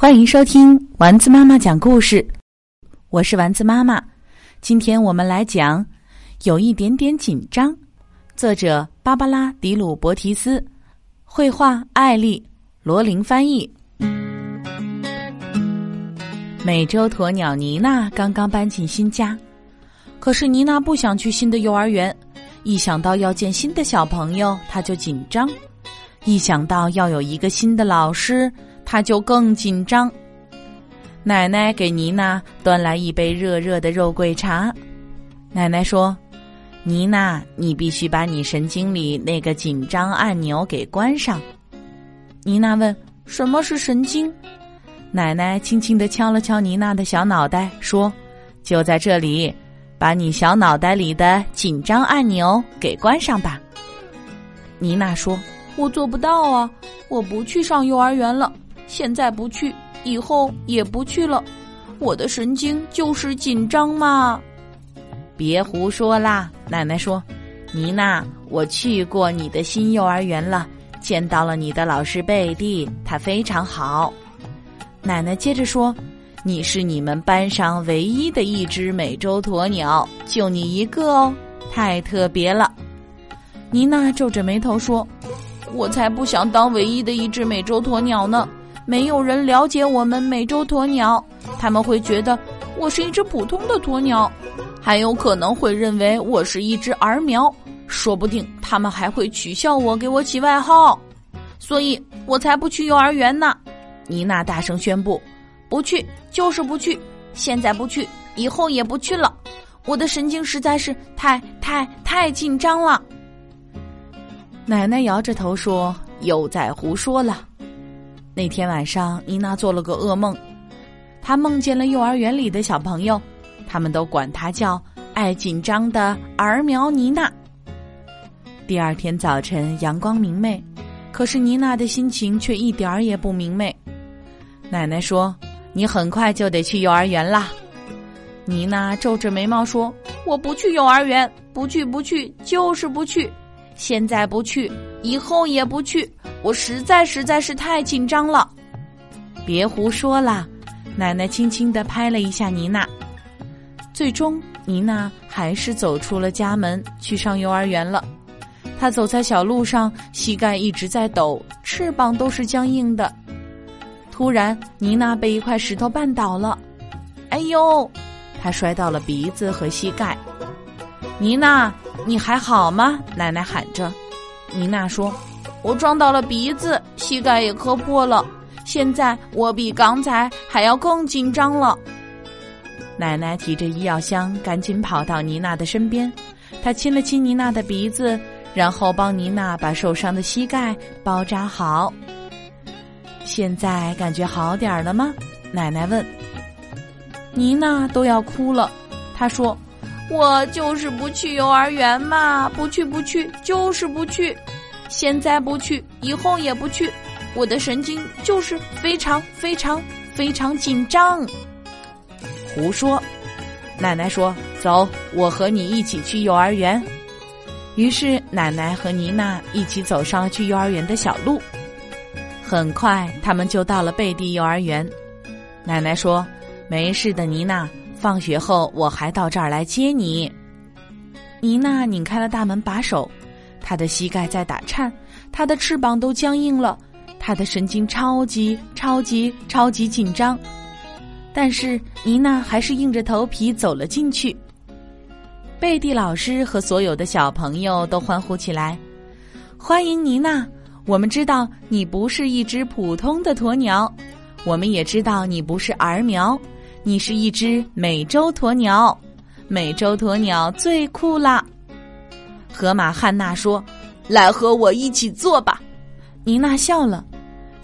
欢迎收听丸子妈妈讲故事，我是丸子妈妈。今天我们来讲《有一点点紧张》，作者芭芭拉·迪鲁伯提斯，绘画艾丽·罗琳翻译。美洲鸵鸟妮娜刚刚搬进新家，可是妮娜不想去新的幼儿园，一想到要见新的小朋友，她就紧张；一想到要有一个新的老师。他就更紧张。奶奶给妮娜端来一杯热热的肉桂茶。奶奶说：“妮娜，你必须把你神经里那个紧张按钮给关上。”妮娜问：“什么是神经？”奶奶轻轻的敲了敲妮娜的小脑袋，说：“就在这里，把你小脑袋里的紧张按钮给关上吧。”妮娜说：“我做不到啊，我不去上幼儿园了。”现在不去，以后也不去了。我的神经就是紧张嘛！别胡说啦！奶奶说：“妮娜，我去过你的新幼儿园了，见到了你的老师贝蒂，他非常好。”奶奶接着说：“你是你们班上唯一的一只美洲鸵鸟，就你一个哦，太特别了。”妮娜皱着眉头说：“我才不想当唯一的一只美洲鸵鸟呢。”没有人了解我们美洲鸵鸟，他们会觉得我是一只普通的鸵鸟，还有可能会认为我是一只儿苗，说不定他们还会取笑我，给我起外号，所以我才不去幼儿园呢。妮娜大声宣布：“不去就是不去，现在不去，以后也不去了。我的神经实在是太太太紧张了。”奶奶摇着头说：“又在胡说了。”那天晚上，妮娜做了个噩梦，她梦见了幼儿园里的小朋友，他们都管她叫爱紧张的儿苗妮娜。第二天早晨，阳光明媚，可是妮娜的心情却一点儿也不明媚。奶奶说：“你很快就得去幼儿园啦。”妮娜皱着眉毛说：“我不去幼儿园，不去，不去，就是不去。现在不去，以后也不去。”我实在实在是太紧张了，别胡说啦！奶奶轻轻地拍了一下妮娜。最终，妮娜还是走出了家门，去上幼儿园了。她走在小路上，膝盖一直在抖，翅膀都是僵硬的。突然，妮娜被一块石头绊倒了，哎呦！她摔到了鼻子和膝盖。妮娜，你还好吗？奶奶喊着。妮娜说。我撞到了鼻子，膝盖也磕破了。现在我比刚才还要更紧张了。奶奶提着医药箱，赶紧跑到妮娜的身边。她亲了亲妮娜的鼻子，然后帮妮娜把受伤的膝盖包扎好。现在感觉好点儿了吗？奶奶问。妮娜都要哭了。她说：“我就是不去幼儿园嘛，不去不去，就是不去。”现在不去，以后也不去，我的神经就是非常非常非常紧张。胡说！奶奶说：“走，我和你一起去幼儿园。”于是奶奶和妮娜一起走上去幼儿园的小路。很快，他们就到了贝蒂幼儿园。奶奶说：“没事的，妮娜，放学后我还到这儿来接你。”妮娜拧开了大门把手。他的膝盖在打颤，他的翅膀都僵硬了，他的神经超级超级超级紧张。但是妮娜还是硬着头皮走了进去。贝蒂老师和所有的小朋友都欢呼起来：“欢迎妮娜！我们知道你不是一只普通的鸵鸟，我们也知道你不是儿苗，你是一只美洲鸵鸟。美洲鸵鸟最酷啦！”河马汉娜说：“来和我一起做吧。”妮娜笑了。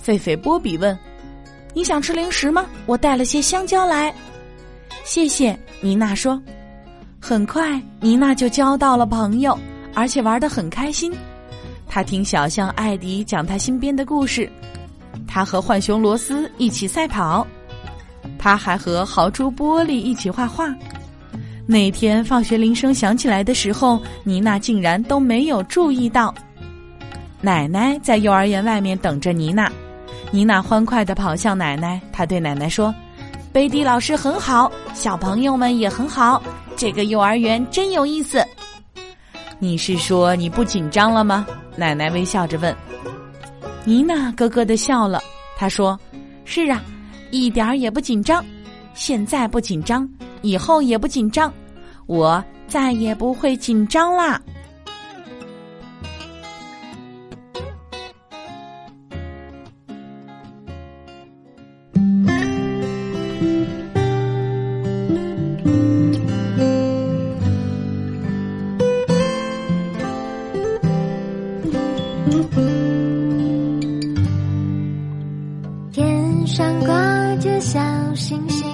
狒狒波比问：“你想吃零食吗？我带了些香蕉来。”谢谢，妮娜说。很快，妮娜就交到了朋友，而且玩得很开心。她听小象艾迪讲他新编的故事，他和浣熊罗斯一起赛跑，他还和豪猪玻璃一起画画。那天放学铃声响起来的时候，妮娜竟然都没有注意到。奶奶在幼儿园外面等着妮娜，妮娜欢快地跑向奶奶，她对奶奶说：“贝蒂老师很好，小朋友们也很好，这个幼儿园真有意思。”你是说你不紧张了吗？奶奶微笑着问。妮娜咯咯的笑了，她说：“是啊，一点儿也不紧张，现在不紧张，以后也不紧张，我再也不会紧张啦。”天上挂着小星星，